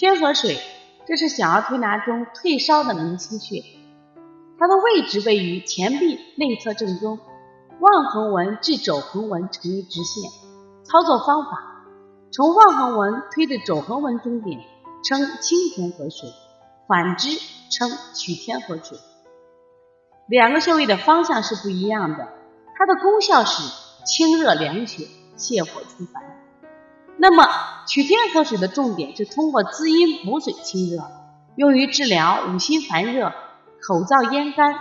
天河水，这是小儿推拿中退烧的明清穴，它的位置位于前臂内侧正中，望横纹至肘横纹成一直线。操作方法：从望横纹推至肘横纹中点，称清天河水；反之称取天河水。两个穴位的方向是不一样的，它的功效是清热凉血、泻火除烦。那么取天河水的重点是通过滋阴补水清热，用于治疗五心烦热、口燥咽干、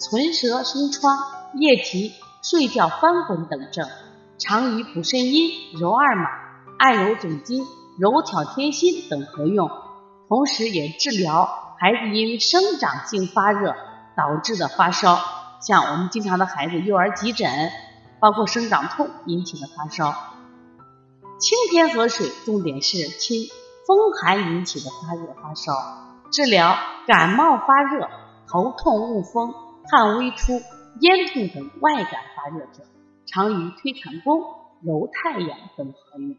唇舌生疮、夜啼、睡觉翻滚等症，常与补肾阴、揉二马、按揉总筋、揉挑天心等合用，同时也治疗孩子因生长性发热。导致的发烧，像我们经常的孩子幼儿急诊，包括生长痛引起的发烧。清天河水重点是清风寒引起的发热发烧，治疗感冒发热、头痛恶风、汗微出、咽痛等外感发热者，常与推坎宫、揉太阳等合用。